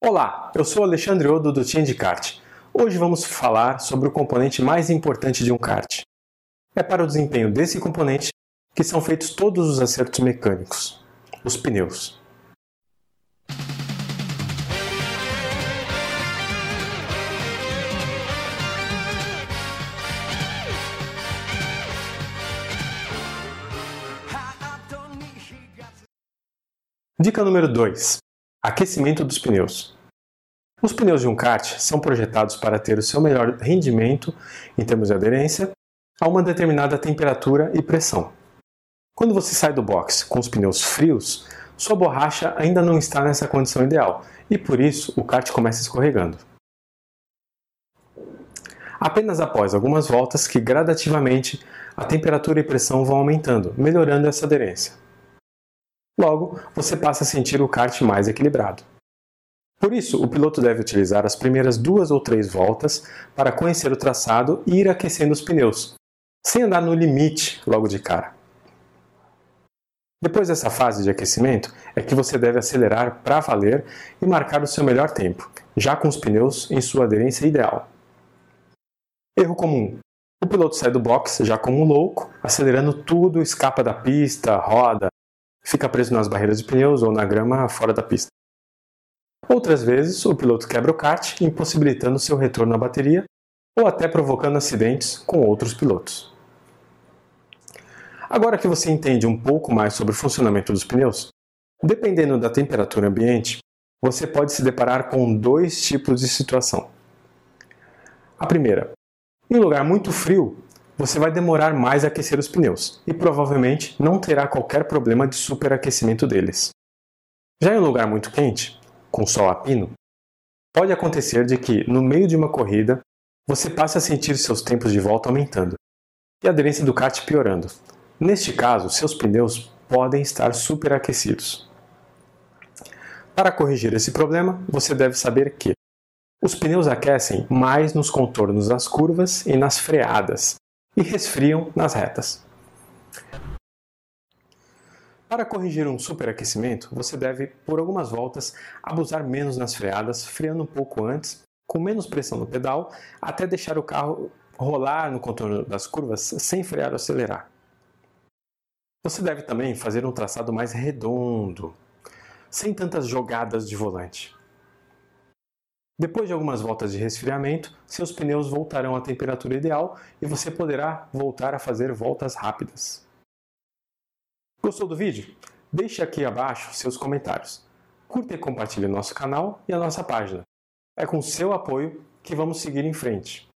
Olá, eu sou Alexandre Odo do Change Kart. Hoje vamos falar sobre o componente mais importante de um kart. É para o desempenho desse componente que são feitos todos os acertos mecânicos, os pneus. Dica número 2: Aquecimento dos pneus. Os pneus de um kart são projetados para ter o seu melhor rendimento em termos de aderência a uma determinada temperatura e pressão. Quando você sai do box com os pneus frios, sua borracha ainda não está nessa condição ideal e por isso o kart começa escorregando. Apenas após algumas voltas que gradativamente a temperatura e pressão vão aumentando, melhorando essa aderência. Logo, você passa a sentir o kart mais equilibrado. Por isso, o piloto deve utilizar as primeiras duas ou três voltas para conhecer o traçado e ir aquecendo os pneus, sem andar no limite logo de cara. Depois dessa fase de aquecimento, é que você deve acelerar para valer e marcar o seu melhor tempo, já com os pneus em sua aderência ideal. Erro comum: o piloto sai do box já como um louco, acelerando tudo, escapa da pista, roda, fica preso nas barreiras de pneus ou na grama fora da pista. Outras vezes, o piloto quebra o kart, impossibilitando seu retorno à bateria ou até provocando acidentes com outros pilotos. Agora que você entende um pouco mais sobre o funcionamento dos pneus, dependendo da temperatura ambiente, você pode se deparar com dois tipos de situação. A primeira, em um lugar muito frio, você vai demorar mais a aquecer os pneus e provavelmente não terá qualquer problema de superaquecimento deles. Já em um lugar muito quente, com sol a pino, pode acontecer de que, no meio de uma corrida, você passe a sentir seus tempos de volta aumentando e a aderência do kart piorando. Neste caso, seus pneus podem estar superaquecidos. Para corrigir esse problema, você deve saber que os pneus aquecem mais nos contornos das curvas e nas freadas, e resfriam nas retas. Para corrigir um superaquecimento, você deve, por algumas voltas, abusar menos nas freadas, freando um pouco antes, com menos pressão no pedal, até deixar o carro rolar no contorno das curvas sem frear ou acelerar. Você deve também fazer um traçado mais redondo, sem tantas jogadas de volante. Depois de algumas voltas de resfriamento, seus pneus voltarão à temperatura ideal e você poderá voltar a fazer voltas rápidas. Gostou do vídeo? Deixe aqui abaixo seus comentários. Curta e compartilhe nosso canal e a nossa página. É com seu apoio que vamos seguir em frente.